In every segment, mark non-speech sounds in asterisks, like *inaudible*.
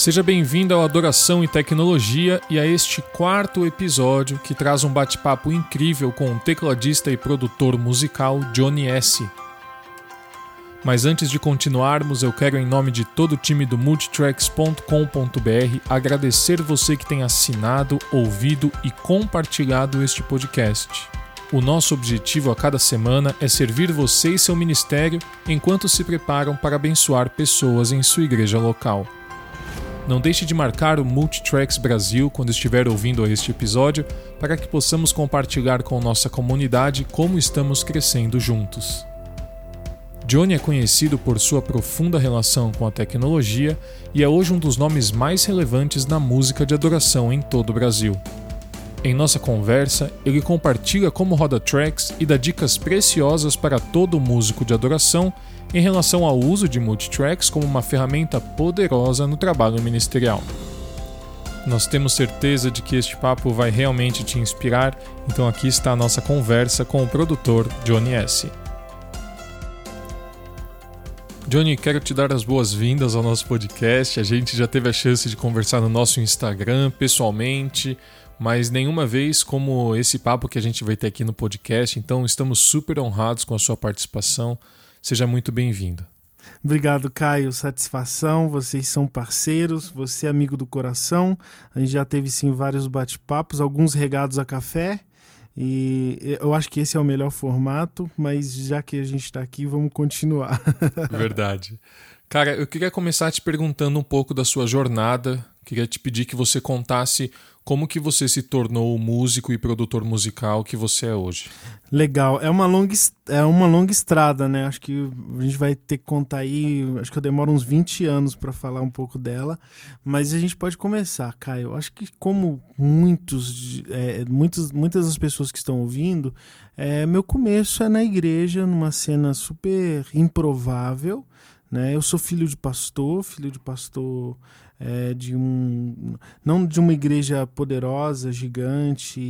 Seja bem-vindo ao Adoração e Tecnologia e a este quarto episódio que traz um bate-papo incrível com o tecladista e produtor musical Johnny S. Mas antes de continuarmos, eu quero, em nome de todo o time do Multitracks.com.br, agradecer você que tem assinado, ouvido e compartilhado este podcast. O nosso objetivo a cada semana é servir você e seu ministério enquanto se preparam para abençoar pessoas em sua igreja local. Não deixe de marcar o Multitracks Brasil quando estiver ouvindo este episódio para que possamos compartilhar com nossa comunidade como estamos crescendo juntos. Johnny é conhecido por sua profunda relação com a tecnologia e é hoje um dos nomes mais relevantes na música de adoração em todo o Brasil. Em nossa conversa, ele compartilha como roda tracks e dá dicas preciosas para todo músico de adoração em relação ao uso de multitracks como uma ferramenta poderosa no trabalho ministerial. Nós temos certeza de que este papo vai realmente te inspirar, então aqui está a nossa conversa com o produtor Johnny S. Johnny, quero te dar as boas-vindas ao nosso podcast. A gente já teve a chance de conversar no nosso Instagram pessoalmente, mas nenhuma vez como esse papo que a gente vai ter aqui no podcast. Então, estamos super honrados com a sua participação. Seja muito bem-vindo. Obrigado, Caio. Satisfação. Vocês são parceiros, você é amigo do coração. A gente já teve sim vários bate-papos, alguns regados a café. E eu acho que esse é o melhor formato, mas já que a gente está aqui, vamos continuar. *laughs* Verdade. Cara, eu queria começar te perguntando um pouco da sua jornada. Queria te pedir que você contasse como que você se tornou o músico e produtor musical que você é hoje? Legal, é uma longa, é uma longa estrada, né? Acho que a gente vai ter que contar aí, acho que eu demoro uns 20 anos para falar um pouco dela, mas a gente pode começar, Caio. Acho que como muitos, é, muitos muitas das pessoas que estão ouvindo, é, meu começo é na igreja, numa cena super improvável, né? Eu sou filho de pastor, filho de pastor é, de um não de uma igreja poderosa, gigante,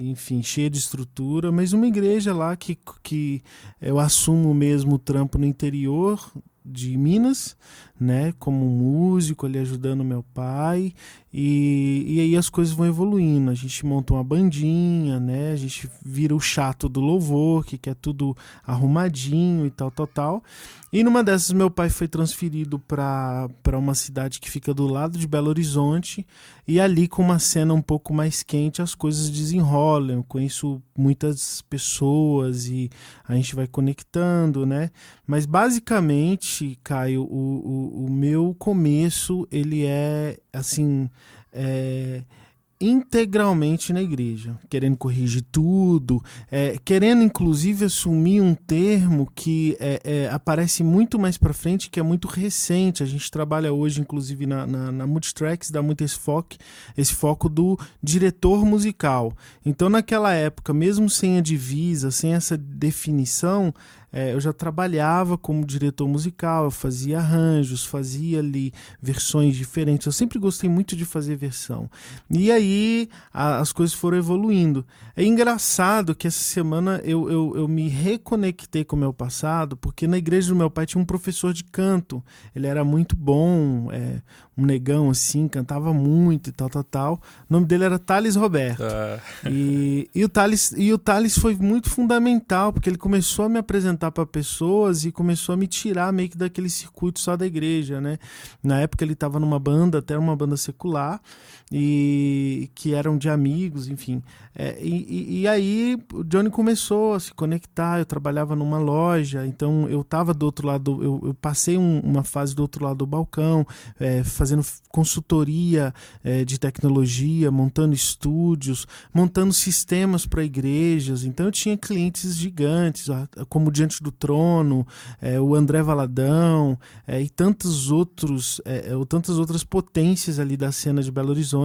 enfim, cheia de estrutura, mas uma igreja lá que, que eu assumo mesmo o trampo no interior de Minas, né, como músico ali ajudando meu pai e, e aí as coisas vão evoluindo. A gente monta uma bandinha, né? A gente vira o chato do louvor, que quer tudo arrumadinho e tal, tal, tal. E numa dessas, meu pai foi transferido para uma cidade que fica do lado de Belo Horizonte. E ali, com uma cena um pouco mais quente, as coisas desenrolam. Eu conheço muitas pessoas e a gente vai conectando, né? Mas basicamente, Caio, o, o, o meu começo ele é assim é, integralmente na igreja, querendo corrigir tudo, é, querendo inclusive assumir um termo que é, é, aparece muito mais para frente, que é muito recente. A gente trabalha hoje, inclusive na, na, na Multitracks, dá muito esse foco, esse foco do diretor musical. Então, naquela época, mesmo sem a divisa, sem essa definição, é, eu já trabalhava como diretor musical, eu fazia arranjos, fazia ali versões diferentes. Eu sempre gostei muito de fazer versão. E aí a, as coisas foram evoluindo. É engraçado que essa semana eu, eu, eu me reconectei com o meu passado, porque na igreja do meu pai tinha um professor de canto. Ele era muito bom, é, um negão assim, cantava muito e tal, tal, tal. O nome dele era Thales Roberto. Ah. E, e, o Thales, e o Thales foi muito fundamental, porque ele começou a me apresentar para pessoas e começou a me tirar meio que daquele circuito só da igreja, né? Na época ele estava numa banda, até uma banda secular, e que eram de amigos, enfim. É, e, e, aí o Johnny começou a se conectar. Eu trabalhava numa loja, então eu estava do outro lado, eu, eu passei um, uma fase do outro lado do balcão, é, fazendo consultoria é, de tecnologia, montando estúdios, montando sistemas para igrejas. Então eu tinha clientes gigantes, como Diante do Trono, é, o André Valadão é, e tantos outros, é, ou tantas outras potências ali da cena de Belo Horizonte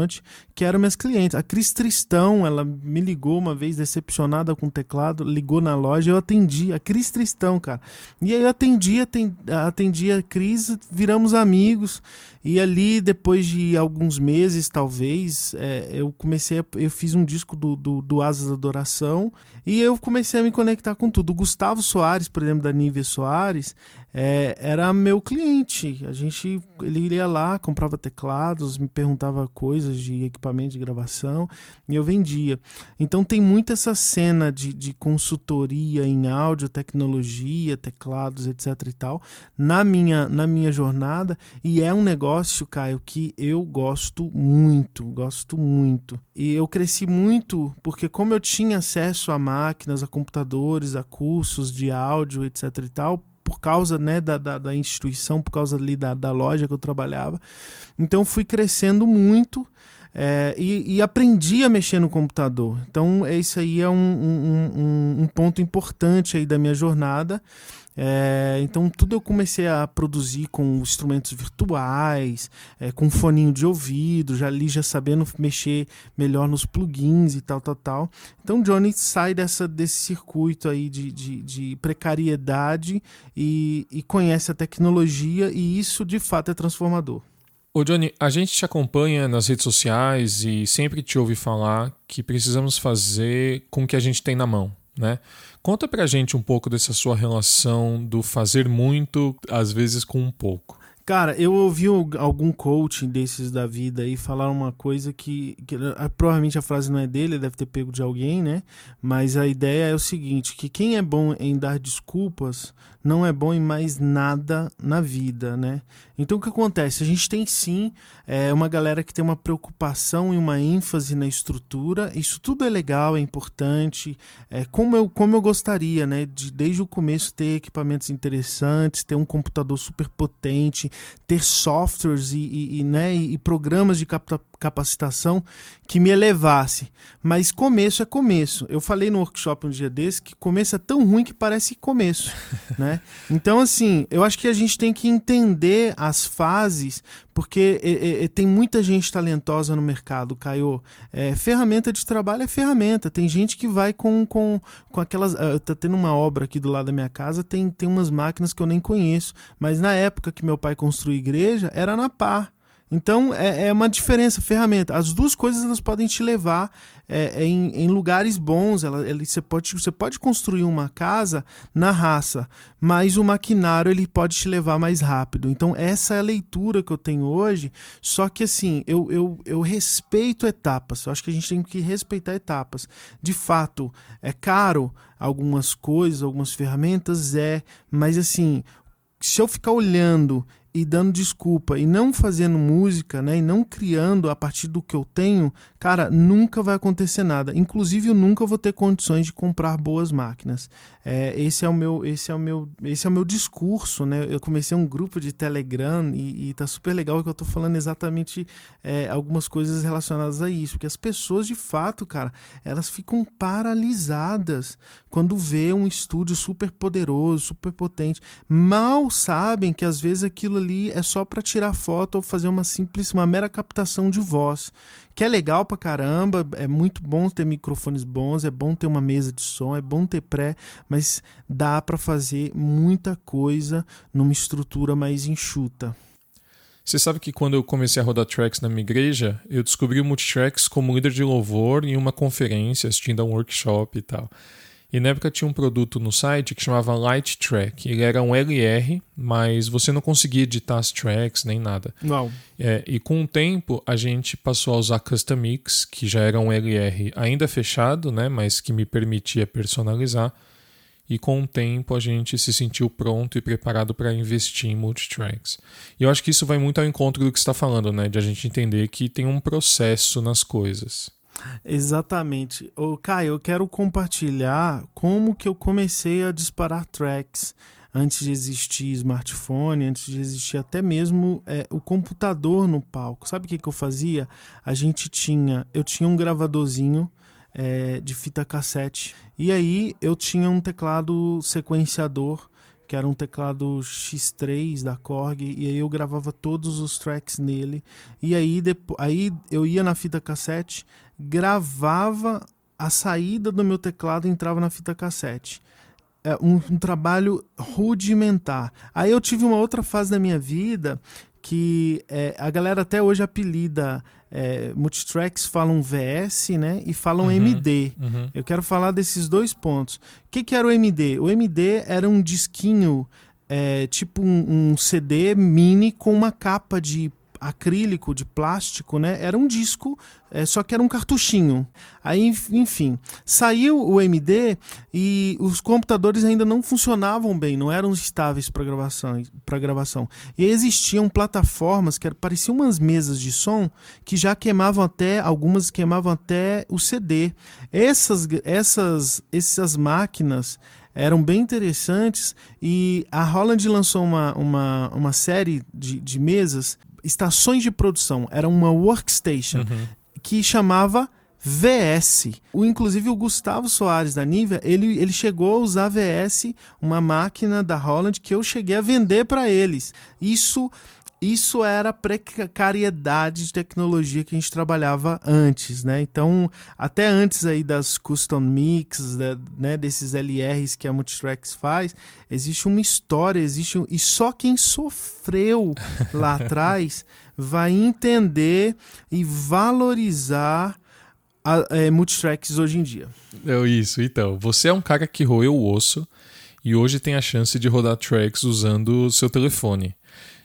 que eram minhas clientes. A Cris Tristão, ela me ligou uma vez, decepcionada com o teclado, ligou na loja, eu atendi, a Cris Tristão, cara. E aí eu atendi, atendi, atendi a Cris, viramos amigos, e ali, depois de alguns meses, talvez, é, eu comecei, a, eu fiz um disco do, do, do Asas da Adoração, e eu comecei a me conectar com tudo. O Gustavo Soares, por exemplo, da Nívia Soares, é, era meu cliente. A gente, ele ia lá, comprava teclados, me perguntava coisas de equipamento de gravação e eu vendia. Então tem muito essa cena de, de consultoria em áudio, tecnologia, teclados, etc e tal, na minha, na minha jornada e é um negócio, Caio, que eu gosto muito, gosto muito. E eu cresci muito porque como eu tinha acesso a máquinas, a computadores, a cursos de áudio, etc e tal, por causa né, da, da, da, instituição, por causa ali da, da loja que eu trabalhava. Então fui crescendo muito é, e, e, aprendi a mexer no computador. Então isso aí é um, um, um, um ponto importante aí da minha jornada. É, então tudo eu comecei a produzir com instrumentos virtuais, é, com foninho de ouvido, já ali já sabendo mexer melhor nos plugins e tal, tal, tal. Então Johnny sai dessa, desse circuito aí de, de, de precariedade e, e conhece a tecnologia e isso de fato é transformador. Ô Johnny, a gente te acompanha nas redes sociais e sempre te ouve falar que precisamos fazer com o que a gente tem na mão, né? Conta pra gente um pouco dessa sua relação do fazer muito, às vezes com um pouco. Cara, eu ouvi algum coaching desses da vida aí falar uma coisa que, que, ah, provavelmente a frase não é dele, deve ter pego de alguém, né? Mas a ideia é o seguinte, que quem é bom em dar desculpas não é bom em mais nada na vida, né? Então o que acontece? A gente tem sim é, uma galera que tem uma preocupação e uma ênfase na estrutura. Isso tudo é legal, é importante. É, como, eu, como eu gostaria, né? De desde o começo ter equipamentos interessantes, ter um computador super potente, ter softwares e, e, e né, e, programas de capacitação que me elevasse. Mas começo é começo. Eu falei no workshop um dia desse que começo é tão ruim que parece começo, *laughs* né? Então, assim, eu acho que a gente tem que entender as fases, porque é, é, tem muita gente talentosa no mercado, Caio. É, ferramenta de trabalho é ferramenta. Tem gente que vai com, com, com aquelas. Uh, tá tendo uma obra aqui do lado da minha casa, tem, tem umas máquinas que eu nem conheço. Mas na época que meu pai construiu igreja, era na par. Então é, é, uma diferença, ferramenta. As duas coisas elas podem te levar é, é em, em, lugares bons. Ela, ele, você, pode, você pode construir uma casa na raça, mas o maquinário ele pode te levar mais rápido. Então essa é a leitura que eu tenho hoje. Só que assim, eu, eu, eu respeito etapas. Eu acho que a gente tem que respeitar etapas. De fato, é caro algumas coisas, algumas ferramentas, é, mas assim, se eu ficar olhando e dando desculpa e não fazendo música, né, e não criando a partir do que eu tenho, cara, nunca vai acontecer nada. Inclusive, eu nunca vou ter condições de comprar boas máquinas. É, esse é o meu, esse é o meu, esse é o meu discurso, né? Eu comecei um grupo de Telegram e, e tá super legal que eu tô falando exatamente é, algumas coisas relacionadas a isso, porque as pessoas de fato, cara, elas ficam paralisadas quando vê um estúdio super poderoso, super potente, mal sabem que às vezes aquilo ali é só para tirar foto ou fazer uma simples, uma mera captação de voz, que é legal pra caramba, é muito bom ter microfones bons, é bom ter uma mesa de som, é bom ter pré, mas dá para fazer muita coisa numa estrutura mais enxuta. Você sabe que quando eu comecei a rodar tracks na minha igreja, eu descobri o Multitracks como líder de louvor em uma conferência, assistindo a um workshop e tal. E na época tinha um produto no site que chamava Light Track. Ele era um LR, mas você não conseguia editar as tracks nem nada. Não. É, e com o tempo a gente passou a usar Custom Mix, que já era um LR ainda fechado, né, mas que me permitia personalizar. E com o tempo a gente se sentiu pronto e preparado para investir em multitracks. E eu acho que isso vai muito ao encontro do que está falando, né, de a gente entender que tem um processo nas coisas. Exatamente. Ô, Caio, eu quero compartilhar como que eu comecei a disparar tracks antes de existir smartphone, antes de existir até mesmo é, o computador no palco. Sabe o que, que eu fazia? A gente tinha, eu tinha um gravadorzinho é, de fita cassete e aí eu tinha um teclado sequenciador que era um teclado X3 da Korg, e aí eu gravava todos os tracks nele. E aí, depois, aí eu ia na fita cassete, gravava a saída do meu teclado e entrava na fita cassete. É um, um trabalho rudimentar. Aí eu tive uma outra fase da minha vida que é, a galera até hoje apelida é, multitracks falam VS, né? E falam Uhum, MD. Uhum. Eu quero falar desses dois pontos. O que, que era o MD? O MD era um disquinho, é, tipo um, um CD mini com uma capa de acrílico, de plástico, né? Era um disco, é, só que era um cartuchinho. Aí, enf- enfim, saiu o MD e os computadores ainda não funcionavam bem, não eram estáveis para gravação, para gravação. E existiam plataformas que pareciam umas mesas de som que já queimavam até, algumas queimavam até o CD. Essas, essas, essas máquinas eram bem interessantes e a Holland lançou uma, uma, uma série de, de mesas, estações de produção, era uma workstation Uhum. que chamava VS. O, inclusive o Gustavo Soares da Nivea, ele, ele chegou a usar VS, uma máquina da Holland que eu cheguei a vender para eles. Isso isso era a precariedade de tecnologia que a gente trabalhava antes, né? Então, até antes aí das custom mix, da- né, desses LRs que a Multitracks faz, existe uma história, existe um... e só quem sofreu lá *laughs* atrás vai entender e valorizar a, é, multitracks hoje em dia. É isso, então. Você é um cara que roeu o osso e hoje tem a chance de rodar tracks usando o seu telefone.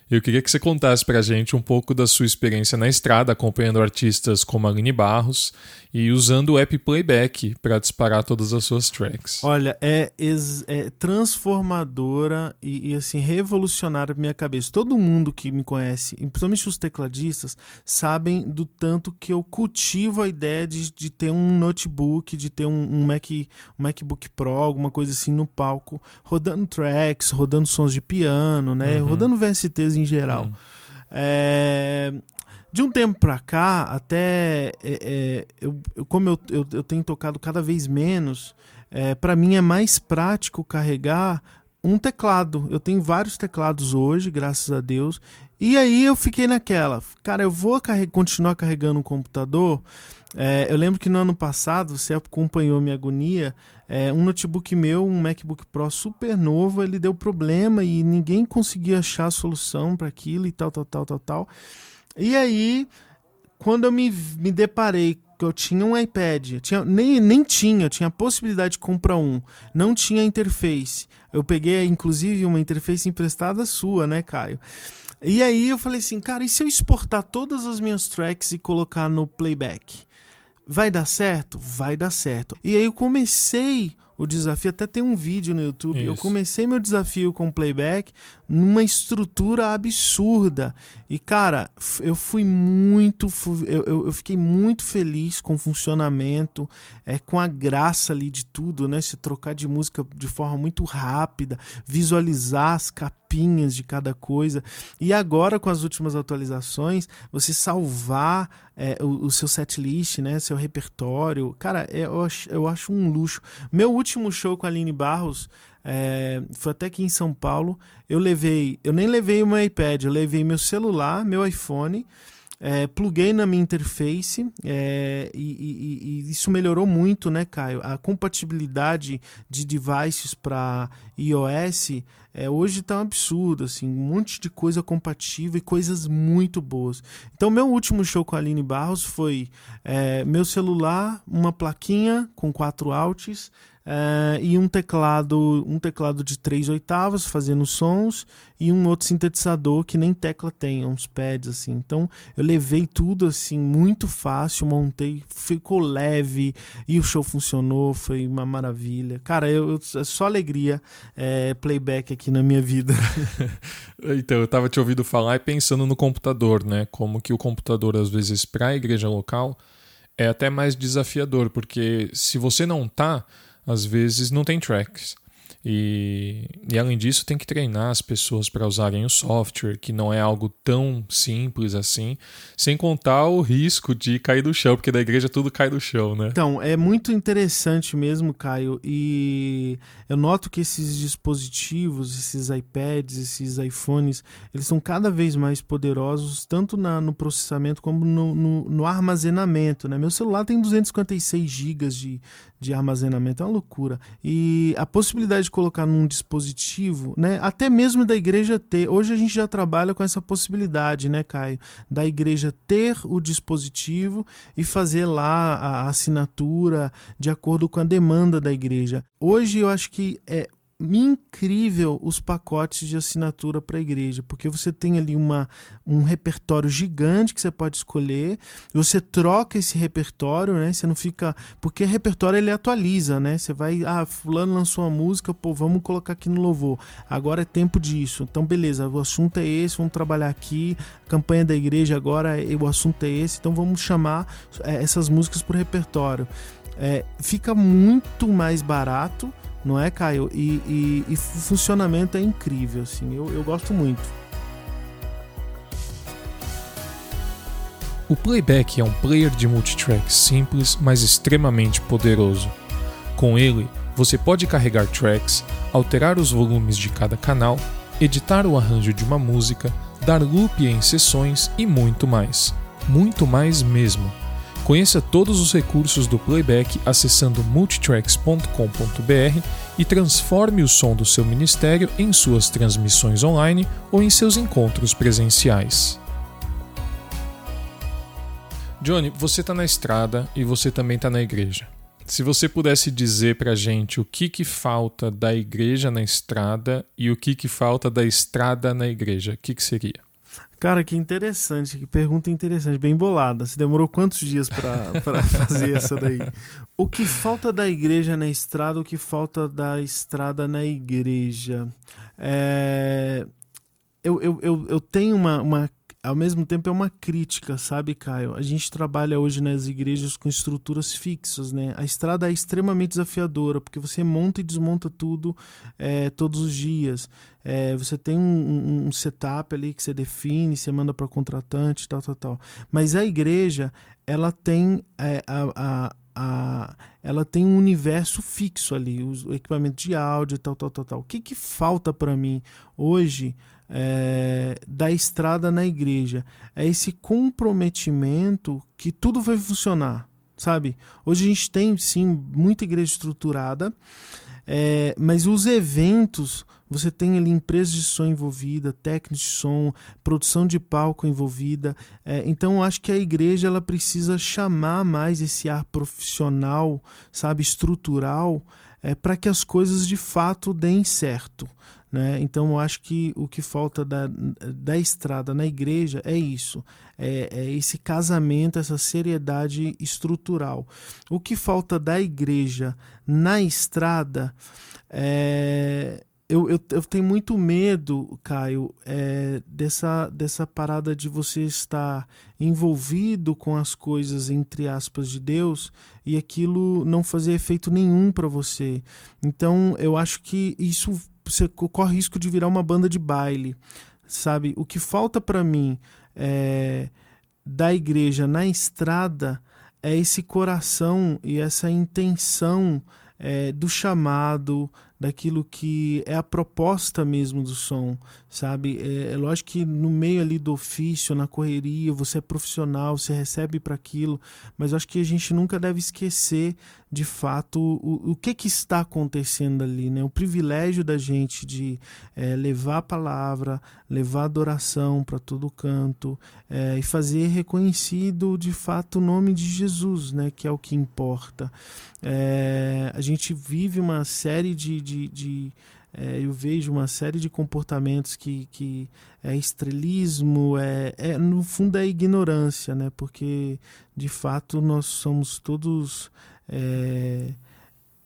Eu queria que você contasse pra gente um pouco da sua experiência na estrada, acompanhando artistas como Aline Barros e usando o app Playback para disparar todas as suas tracks. Olha, é, é transformadora e, e, assim revolucionária pra minha cabeça. Todo mundo que me conhece, principalmente os tecladistas, sabem do tanto que eu cultivo a ideia de, de ter um notebook, de ter um, um Mac, um MacBook Pro, alguma coisa assim no palco, rodando tracks, rodando sons de piano, né, Uhum. rodando VSTs em geral. É, de um tempo pra cá, até é, é, eu, eu- como eu, eu, eu tenho tocado cada vez menos, é, para mim é mais prático carregar um teclado. Eu tenho vários teclados hoje, graças a Deus. E aí eu fiquei naquela, cara, eu vou carre- continuar carregando um computador. É, eu lembro que no ano passado, você acompanhou minha agonia, é, um notebook meu, um MacBook Pro super novo, ele deu problema e ninguém conseguia achar a solução para aquilo e tal, tal, tal, tal, tal. E aí, quando eu me, me deparei que eu tinha um iPad, eu tinha, nem, nem tinha, eu tinha a possibilidade de comprar um, não tinha interface. Eu peguei, inclusive, uma interface emprestada sua, né, Caio? E aí eu falei assim, cara, e se eu exportar todas as minhas tracks e colocar no playback? Vai dar certo? Vai dar certo. E aí eu comecei o desafio, até tem um vídeo no YouTube. Eu Isso. comecei meu desafio com playback numa estrutura absurda. E, cara, eu fui muito. eu, eu fiquei muito feliz com o funcionamento, é, com a graça ali de tudo, né? Se trocar de música de forma muito rápida, visualizar as capinhas de cada coisa. E agora, com as últimas atualizações, você salvar é, o, o seu setlist, né? Seu repertório. Cara, é, eu, acho, eu acho um luxo. Meu último show com a Aline Barros é, foi até aqui em São Paulo. Eu levei, eu nem levei o meu iPad, eu levei meu celular, meu iPhone, é, pluguei na minha interface é, e, e- e isso melhorou muito, né, Caio? A compatibilidade de devices para iOS é, hoje tá um absurdo, assim, um monte de coisa compatível e coisas muito boas. Então, meu último show com a Aline Barros foi é, meu celular, uma plaquinha com quatro alts é, e um teclado, um teclado de três oitavas fazendo sons e um outro sintetizador que nem tecla tem, uns pads assim. Então, eu levei tudo assim muito fácil, montei, ficou leve e o show funcionou, foi uma maravilha. Cara, eu, eu- é só alegria é, playback aqui na minha vida. *laughs* Então, eu tava te ouvindo falar e pensando no computador, né? Como que o computador, às vezes, para a igreja local, é até mais desafiador, porque se você não tá, às vezes não tem tracks. E, e além disso, tem que treinar as pessoas para usarem o software, que não é algo tão simples assim, sem contar o risco de cair do chão, porque da igreja tudo cai do chão, né? Então, é muito interessante mesmo, Caio, e eu noto que esses dispositivos, esses iPads, esses iPhones, eles são cada vez mais poderosos, tanto na- no processamento como no, no- no armazenamento, né? Meu celular tem 256 GB de, de armazenamento, é uma loucura. E a possibilidade de colocar num dispositivo, né? Até mesmo da igreja ter. Hoje a gente já trabalha com essa possibilidade, né, Caio? Da igreja ter o dispositivo e fazer lá a assinatura de acordo com a demanda da igreja. Hoje eu acho que é incrível os pacotes de assinatura para a igreja, porque você tem ali uma, um repertório gigante que você pode escolher, você troca esse repertório, né? Você não fica. Porque repertório ele atualiza, né? Você vai, ah, fulano lançou uma música, pô, vamos colocar aqui no louvor. Agora é tempo disso. Então, beleza, o assunto é esse, vamos trabalhar aqui. A campanha da igreja agora, o assunto é esse, então vamos chamar é, essas músicas por repertório. É, fica muito mais barato não é, Caio? E, e, e o funcionamento é incrível, assim, eu, eu gosto muito. O playback é um player de multitrack simples, mas extremamente poderoso. Com ele, você pode carregar tracks, alterar os volumes de cada canal, editar o arranjo de uma música, dar loop em sessões e muito mais. Muito mais mesmo. Conheça todos os recursos do playback acessando multitracks.com.br e transforme o som do seu ministério em suas transmissões online ou em seus encontros presenciais. Johnny, você está na estrada e você também está na igreja. Se você pudesse dizer para gente o que, que falta da igreja na estrada e o que, que falta da estrada na igreja, o que, que seria? Cara, que interessante, que pergunta interessante, bem bolada. Você demorou quantos dias para *laughs* fazer essa daí? O que falta da igreja na estrada, o que falta da estrada na igreja? É... Eu, eu, eu, eu tenho uma, uma ao mesmo tempo é uma crítica, sabe, Caio? A gente trabalha hoje nas igrejas com estruturas fixas, né? A estrada é extremamente desafiadora, porque você monta e desmonta tudo é, todos os dias. É, você tem um, um, setup ali que você define, você manda para contratante, tal, tal, tal. Mas a igreja, ela tem é, a, a a, ela tem um universo fixo ali, o equipamento de áudio, tal, tal, tal, tal. O que, que falta para mim hoje é, da estrada na igreja. É esse comprometimento que tudo vai funcionar, sabe? Hoje a gente tem, sim, muita igreja estruturada, é, mas os eventos, você tem ali empresas de som envolvida, técnicos de som, produção de palco envolvida. É, então eu acho que a igreja ela precisa chamar mais esse ar profissional, sabe, estrutural, é, para que as coisas de fato deem certo. Né? Então eu acho que o que falta da, da estrada na igreja é isso, é, é, esse casamento, essa seriedade estrutural. O que falta da igreja na estrada é. Eu, eu, eu tenho muito medo, Caio, é, dessa, dessa parada de você estar envolvido com as coisas, entre aspas, de Deus e aquilo não fazer efeito nenhum para você. Então, eu acho que isso você corre risco de virar uma banda de baile, sabe? O que falta para mim é, da igreja na estrada é esse coração e essa intenção é, do chamado, daquilo que é a proposta mesmo do som, sabe? É, é lógico que no meio ali do ofício, na correria, você é profissional, você recebe para aquilo, mas eu acho que a gente nunca deve esquecer de fato o, o que, que está acontecendo ali, né? O privilégio da gente de é, levar a palavra, levar a adoração para todo canto é, e fazer reconhecido de fato o nome de Jesus, né? Que é o que importa. É, a gente vive uma série de, de, de é, eu vejo uma série de comportamentos que, que é estrelismo, é, é, no fundo é ignorância, né? Porque de fato nós somos todos é,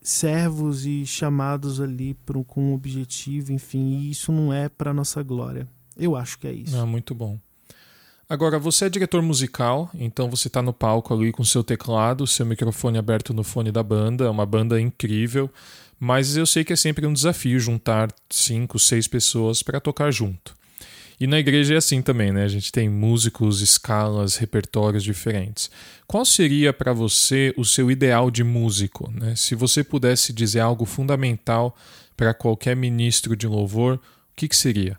servos e chamados ali por, com um objetivo, enfim, e isso não é para nossa glória. Eu acho que é isso. Ah, muito bom. Agora, você é diretor musical, então você está no palco ali com seu teclado, seu microfone aberto no fone da banda, é uma banda incrível, mas eu sei que é sempre um desafio juntar cinco, seis pessoas para tocar junto. E na igreja é assim também, né? A gente tem músicos, escalas, repertórios diferentes. Qual seria para você o seu ideal de músico? Né? Se você pudesse dizer algo fundamental para qualquer ministro de louvor, o que, que seria?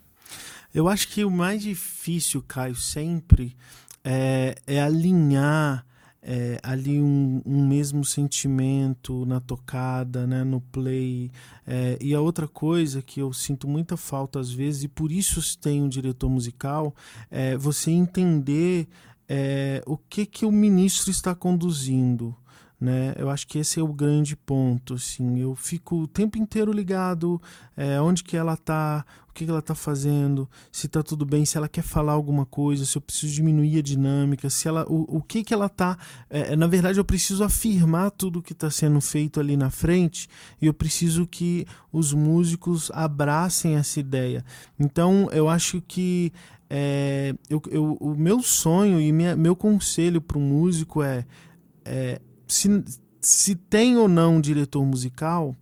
Eu acho que o mais difícil, Caio, sempre é, é alinhar é, ali um, um, mesmo sentimento na tocada, né, no play. É, e a outra coisa que eu sinto muita falta às vezes, e por isso tem um diretor musical, é você entender é, o que, que o ministro está conduzindo né? Eu acho que esse é o grande ponto, assim. Eu fico o tempo inteiro ligado, é, onde que ela tá, o que, que ela está fazendo, se está tudo bem, se ela quer falar alguma coisa, se eu preciso diminuir a dinâmica, se ela, o, o que que ela está, é, na verdade eu preciso afirmar tudo que está sendo feito ali na frente e eu preciso que os músicos abracem essa ideia. Então eu acho que é, eu, eu, o meu sonho e minha, meu conselho para um músico é, é se, se tem ou não um diretor musical,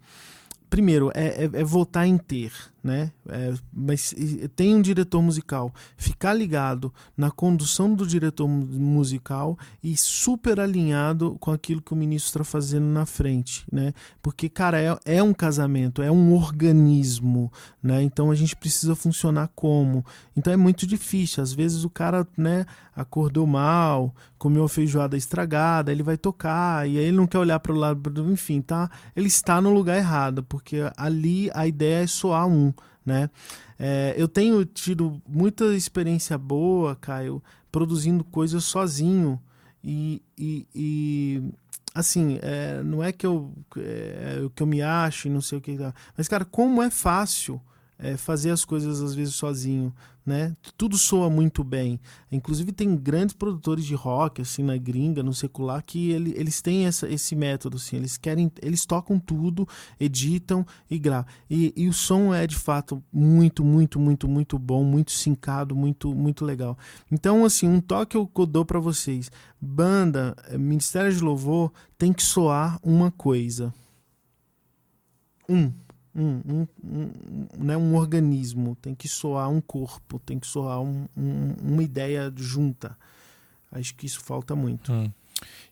primeiro, é, é, é votar em ter né? É, mas tem um diretor musical. Ficar ligado na condução do diretor musical e super alinhado com aquilo que o ministro está fazendo na frente, né? Porque, cara, é, é um casamento, é um organismo, né? Então a gente precisa funcionar como. Então é muito difícil. Às vezes o cara, né, acordou mal, comeu a feijoada estragada, ele vai tocar e aí ele não quer olhar para o lado, enfim, tá? Ele está no lugar errado, porque ali a ideia é soar um né? É, eu tenho tido muita experiência boa, Caio, produzindo coisas sozinho e, e, e assim, é, não é que eu, é, que eu me acho e não sei o que, mas cara, como é fácil é, fazer as coisas às vezes sozinho, né? Tudo soa muito bem. Inclusive tem grandes produtores de rock assim na gringa, no secular que ele, eles têm essa, esse método assim, eles querem, eles tocam tudo, editam e gravam. E, e o som é de fato muito, muito, muito, muito bom, muito sincado, muito, muito legal. Então assim, um toque eu dou para vocês. Banda, eh, Ministério de Louvor tem que soar uma coisa. Um um, um, um, né, um organismo, tem que soar um corpo, tem que soar um, um, uma ideia junta. Acho que isso falta muito. Hum.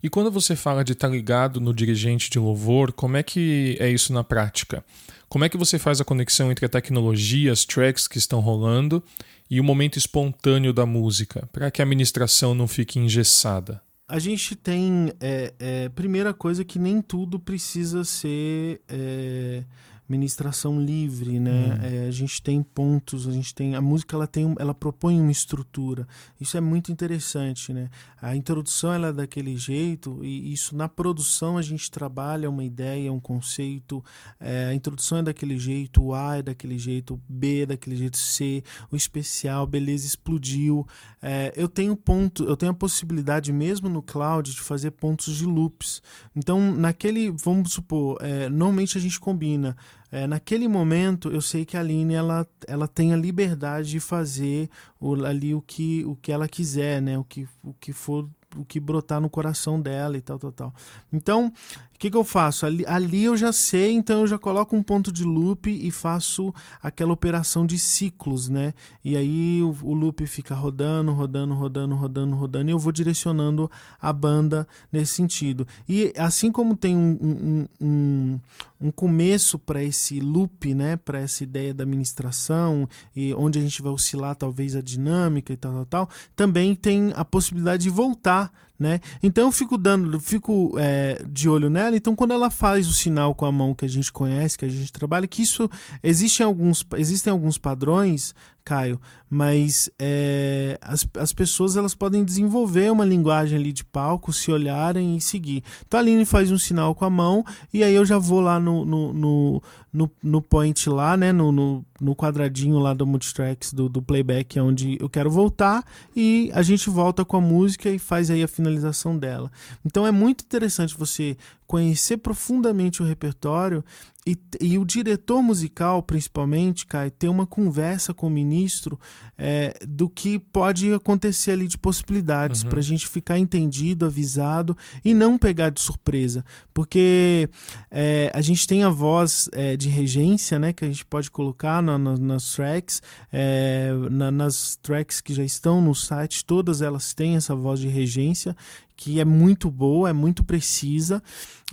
E quando você fala de estar tá ligado no dirigente de louvor, como é que é isso na prática? Como é que você faz a conexão entre a tecnologia, as tracks que estão rolando e o momento espontâneo da música, para que a administração não fique engessada? A gente tem, é, é, primeira coisa, que nem tudo precisa ser é, ministração livre, né? Hum. É, a gente tem pontos, a gente tem a música, ela tem, ela propõe uma estrutura. Isso é muito interessante, né? A introdução ela é daquele jeito e isso na produção a gente trabalha uma ideia, um conceito. É, a introdução é daquele jeito, o A é daquele jeito, o B é daquele jeito, C, o especial, beleza, explodiu. É, eu tenho ponto, eu tenho a possibilidade mesmo no cloud de fazer pontos de loops. Então naquele, vamos supor, é, normalmente a gente combina é, naquele momento eu sei que a Aline ela, ela tem a liberdade de fazer o, ali o que, o que ela quiser, né? O que, o que for o que brotar no coração dela e tal, tal, tal. Então, o que, que eu faço? Ali, ali eu já sei, então eu já coloco um ponto de loop e faço aquela operação de ciclos, né? E aí o, o loop fica rodando, rodando, rodando, rodando, rodando, e eu vou direcionando a banda nesse sentido. E assim como tem um, um, um, um começo para esse loop, né? Para essa ideia da administração, e onde a gente vai oscilar talvez a dinâmica e tal, tal, tal, também tem a possibilidade de voltar né? Então eu fico dando, fico é, de olho nela. Então quando ela faz o sinal com a mão que a gente conhece, que a gente trabalha, que isso existem alguns, existem alguns padrões, Caio, mas é, as, as pessoas elas podem desenvolver uma linguagem ali de palco, se olharem e seguir. Então a Aline faz um sinal com a mão e aí eu já vou lá no, no, no, no, no point lá, né? No, no, no quadradinho lá do multitracks do, do playback, onde eu quero voltar e a gente volta com a música e faz aí a finalização dela. Então é muito interessante você conhecer profundamente o repertório e, e, o diretor musical, principalmente, Kai, ter uma conversa com o ministro é, do que pode acontecer ali de possibilidades, uhum. para a gente ficar entendido, avisado e não pegar de surpresa. Porque é, a gente tem a voz é, de regência, né, que a gente pode colocar na, na, nas tracks, é, na, nas tracks que já estão no site, todas elas têm essa voz de regência que é muito boa, é muito precisa.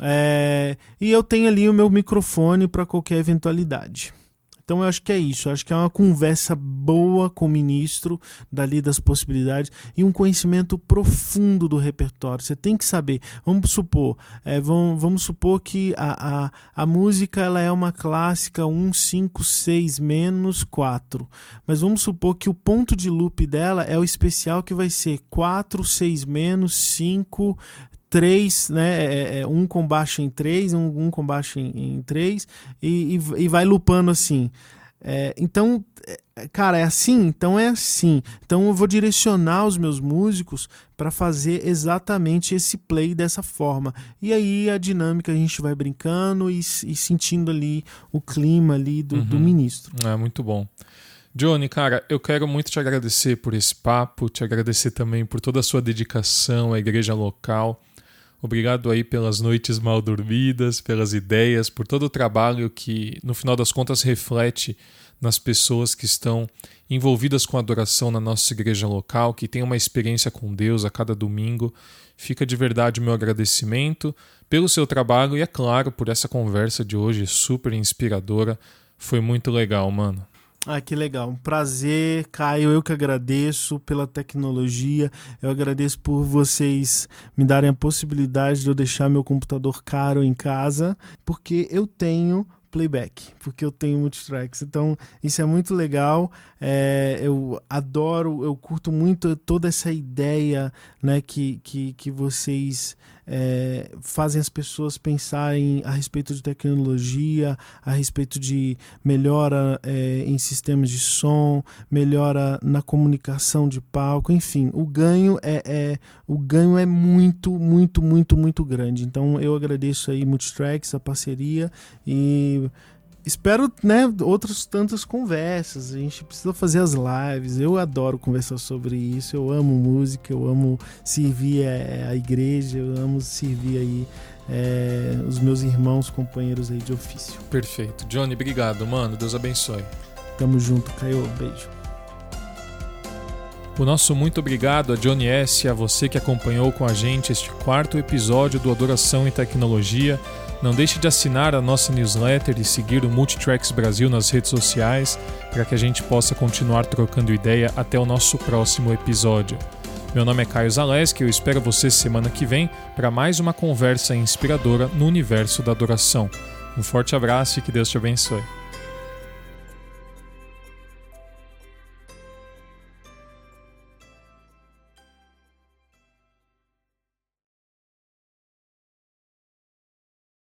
É, e eu tenho ali o meu microfone para qualquer eventualidade. Então eu acho que é isso, eu acho que é uma conversa boa com o ministro dali das possibilidades e um conhecimento profundo do repertório. Você tem que saber. Vamos supor, é, vamos, vamos supor que a, a, a música ela é uma clássica 1, 5, 6 menos 4. Mas vamos supor que o ponto de loop dela é o especial que vai ser 4, 6 menos, 5, 3, né? É, é, um com baixo em 3, um, um com baixo em, em 3 e, e, e vai lupando assim. É, então, é, cara, é assim? Então é assim. Então eu vou direcionar os meus músicos para fazer exatamente esse play dessa forma. E aí a dinâmica a gente vai brincando e, e sentindo ali o clima ali do, uhum. do ministro. É muito bom. Johnny, cara, eu quero muito te agradecer por esse papo, te agradecer também por toda a sua dedicação à igreja local. Obrigado aí pelas noites mal dormidas, pelas ideias, por todo o trabalho que, no final das contas, reflete nas pessoas que estão envolvidas com a adoração na nossa igreja local, que tem uma experiência com Deus a cada domingo. Fica de verdade o meu agradecimento pelo seu trabalho e, é claro, por essa conversa de hoje super inspiradora. Foi muito legal, mano. Ah, que legal. Um prazer, Caio. Eu que agradeço pela tecnologia. Eu agradeço por vocês me darem a possibilidade de eu deixar meu computador caro em casa, porque eu tenho playback, porque eu tenho multitracks. Então, isso é muito legal. É, eu adoro, eu curto muito toda essa ideia né, que, que, que vocês é, fazem as pessoas pensarem a respeito de tecnologia, a respeito de melhora é, em sistemas de som, melhora na comunicação de palco, enfim, o ganho é, é, o ganho é muito, muito, muito, muito grande. Então eu agradeço aí Multitracks, a parceria e espero, né, outras tantas conversas. A gente precisa fazer as lives. Eu adoro conversar sobre isso. Eu amo música, eu amo servir a, a igreja, eu amo servir aí é, os meus irmãos, companheiros aí de ofício. Perfeito. Johnny, obrigado, mano. Deus abençoe. Tamo junto, Caio. Beijo. O nosso muito obrigado a Johnny S. e a você que acompanhou com a gente este quarto episódio do Adoração e Tecnologia. Não deixe de assinar a nossa newsletter e seguir o Multitracks Brasil nas redes sociais para que a gente possa continuar trocando ideia até o nosso próximo episódio. Meu nome é Caio Zaleski e eu espero você semana que vem para mais uma conversa inspiradora no universo da adoração. Um forte abraço e que Deus te abençoe.